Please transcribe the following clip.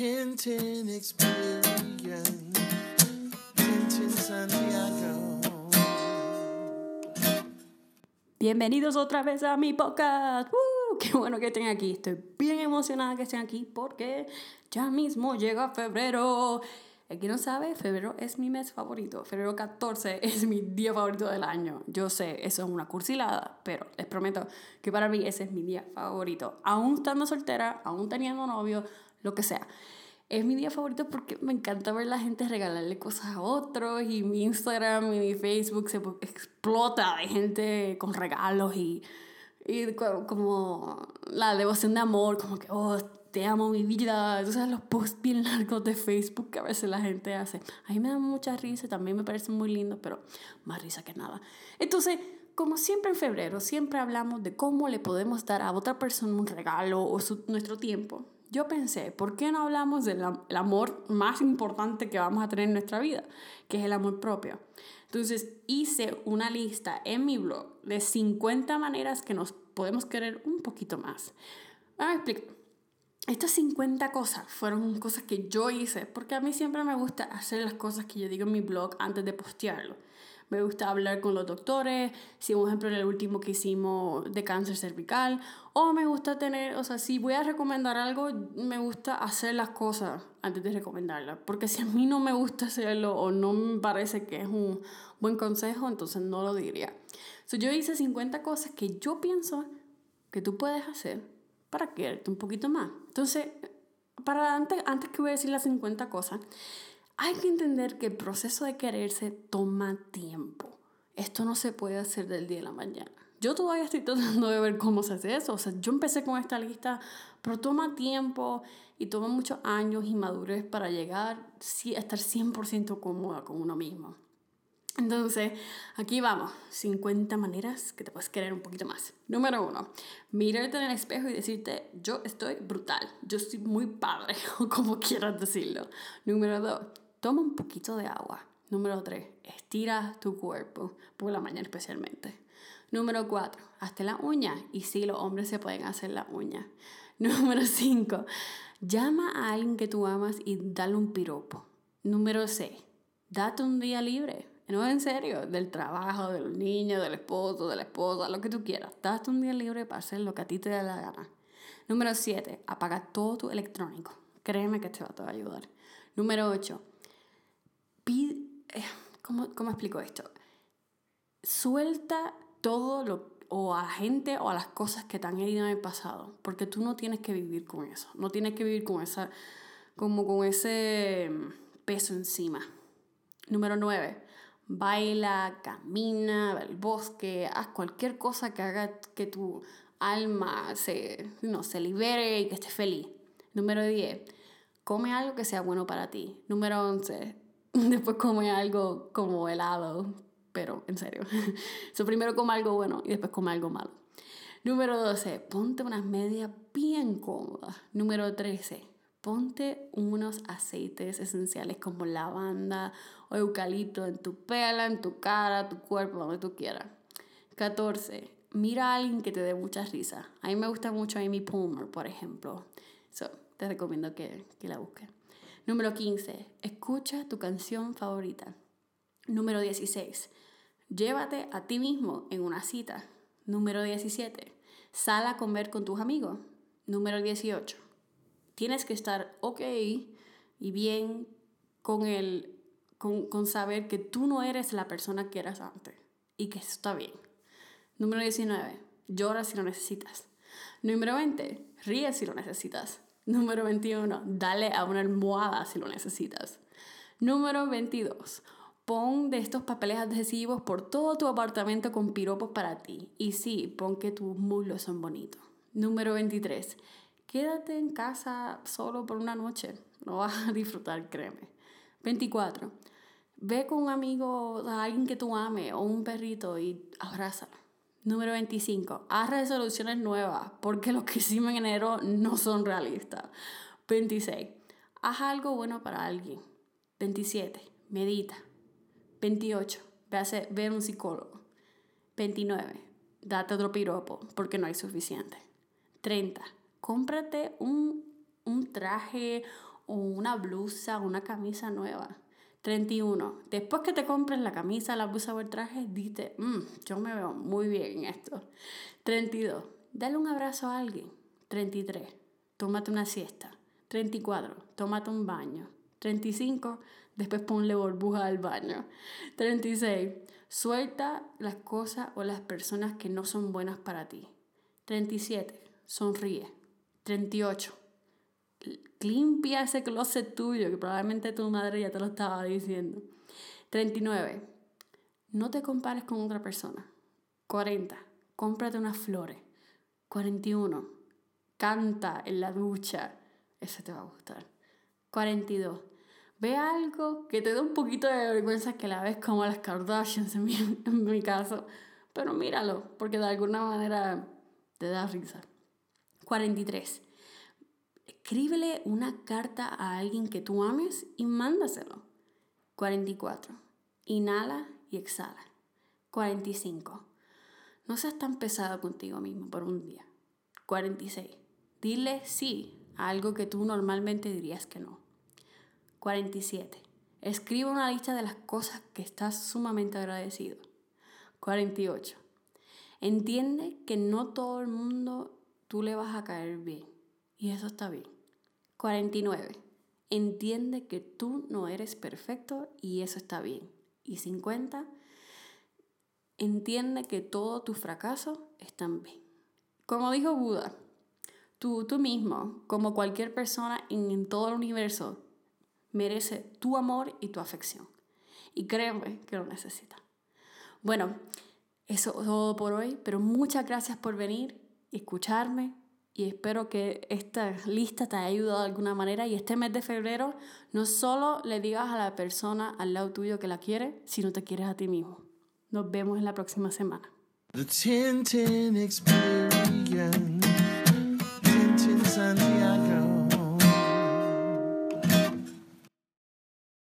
Tintin experience. Bienvenidos otra vez a mi podcast. ¡Uh! Qué bueno que estén aquí. Estoy bien emocionada que estén aquí porque ya mismo llega febrero. El no sabe, febrero es mi mes favorito. Febrero 14 es mi día favorito del año. Yo sé, eso es una cursilada, pero les prometo que para mí ese es mi día favorito. Aún estando soltera, aún teniendo novio, lo que sea. Es mi día favorito porque me encanta ver a la gente regalarle cosas a otros y mi Instagram y mi Facebook se explota de gente con regalos y, y co- como la devoción de amor, como que, oh, te amo mi vida. Entonces los posts bien largos de Facebook que a veces la gente hace. A mí me dan mucha risa, también me parecen muy lindos, pero más risa que nada. Entonces, como siempre en febrero, siempre hablamos de cómo le podemos dar a otra persona un regalo o su- nuestro tiempo. Yo pensé, ¿por qué no hablamos del el amor más importante que vamos a tener en nuestra vida? Que es el amor propio. Entonces hice una lista en mi blog de 50 maneras que nos podemos querer un poquito más. Vamos a explicar. Estas 50 cosas fueron cosas que yo hice, porque a mí siempre me gusta hacer las cosas que yo digo en mi blog antes de postearlo. Me gusta hablar con los doctores, si por ejemplo el último que hicimos de cáncer cervical, o me gusta tener, o sea, si voy a recomendar algo, me gusta hacer las cosas antes de recomendarlas, porque si a mí no me gusta hacerlo o no me parece que es un buen consejo, entonces no lo diría. So, yo hice 50 cosas que yo pienso que tú puedes hacer para quererte un poquito más. Entonces, para antes, antes que voy a decir las 50 cosas, hay que entender que el proceso de quererse toma tiempo. Esto no se puede hacer del día a la mañana. Yo todavía estoy tratando de ver cómo se hace eso. O sea, yo empecé con esta lista, pero toma tiempo y toma muchos años y madurez para llegar a estar 100% cómoda con uno mismo. Entonces, aquí vamos. 50 maneras que te puedes querer un poquito más. Número uno, mirarte en el espejo y decirte, yo estoy brutal, yo estoy muy padre, o como quieras decirlo. Número dos, toma un poquito de agua. Número tres, estira tu cuerpo, por la mañana especialmente. Número cuatro, hazte la uña. Y sí, los hombres se pueden hacer la uña. Número cinco, llama a alguien que tú amas y dale un piropo. Número seis, date un día libre. No, en serio, del trabajo, del niño, del esposo, de la esposa, lo que tú quieras. Date un día libre para hacer lo que a ti te dé la gana. Número 7. Apaga todo tu electrónico. Créeme que te va a ayudar. Número 8. Pide, eh, ¿cómo, ¿Cómo explico esto? Suelta todo lo o a la gente o a las cosas que te han herido en el pasado, porque tú no tienes que vivir con eso, no tienes que vivir con esa como con ese mm, peso encima. Número 9. Baila, camina, ve al bosque, haz cualquier cosa que haga que tu alma se, no, se libere y que estés feliz. Número 10. Come algo que sea bueno para ti. Número 11. Después come algo como helado, pero en serio. so, primero come algo bueno y después come algo malo. Número 12. Ponte unas medias bien cómodas. Número 13. Ponte unos aceites esenciales como lavanda o eucalipto en tu pela, en tu cara, tu cuerpo, donde tú quieras. 14. Mira a alguien que te dé mucha risa. A mí me gusta mucho Amy Palmer, por ejemplo. So, te recomiendo que, que la busques. Número 15. Escucha tu canción favorita. Número 16. Llévate a ti mismo en una cita. Número 17. Sal a comer con tus amigos. Número 18 tienes que estar ok y bien con, el, con, con saber que tú no eres la persona que eras antes y que eso está bien. Número 19. Llora si lo necesitas. Número 20. Ríe si lo necesitas. Número 21. Dale a una almohada si lo necesitas. Número 22. Pon de estos papeles adhesivos por todo tu apartamento con piropos para ti. Y sí, pon que tus muslos son bonitos. Número 23 quédate en casa solo por una noche. No vas a disfrutar, créeme. 24. Ve con un amigo, a alguien que tú ames o un perrito y abrázalo. Número 25. Haz resoluciones nuevas porque los que hicimos en enero no son realistas. 26. Haz algo bueno para alguien. 27. Medita. 28. Ve a hacer- ve a un psicólogo. 29. Date otro piropo porque no hay suficiente. 30. Cómprate un, un traje o una blusa, una camisa nueva. 31. Después que te compres la camisa, la blusa o el traje, dite, "Mm, yo me veo muy bien en esto. 32. Dale un abrazo a alguien. 33. Tómate una siesta. 34. Tómate un baño. 35. Después ponle burbuja al baño. 36. Suelta las cosas o las personas que no son buenas para ti. 37. Sonríe. 38. Limpia ese closet tuyo, que probablemente tu madre ya te lo estaba diciendo. 39. No te compares con otra persona. 40. Cómprate unas flores. 41. Canta en la ducha. Eso te va a gustar. 42. Ve algo que te dé un poquito de vergüenza que la ves como las Kardashians en mi, en mi caso. Pero míralo, porque de alguna manera te da risa. 43. Escríbele una carta a alguien que tú ames y mándaselo. 44. Inhala y exhala. 45. No seas tan pesado contigo mismo por un día. 46. Dile sí a algo que tú normalmente dirías que no. 47. Escribe una lista de las cosas que estás sumamente agradecido. 48. Entiende que no todo el mundo tú le vas a caer bien. Y eso está bien. 49. Entiende que tú no eres perfecto y eso está bien. Y 50. Entiende que todos tus fracasos están bien. Como dijo Buda, tú, tú mismo, como cualquier persona en, todo el universo, merece tu amor y tu afección. Y créeme que lo necesita. Bueno, eso es todo por hoy, pero muchas gracias por venir escucharme y espero que esta lista te haya ayudado de alguna manera y este mes de febrero no solo le digas a la persona al lado tuyo que la quiere, sino te quieres a ti mismo. Nos vemos en la próxima semana.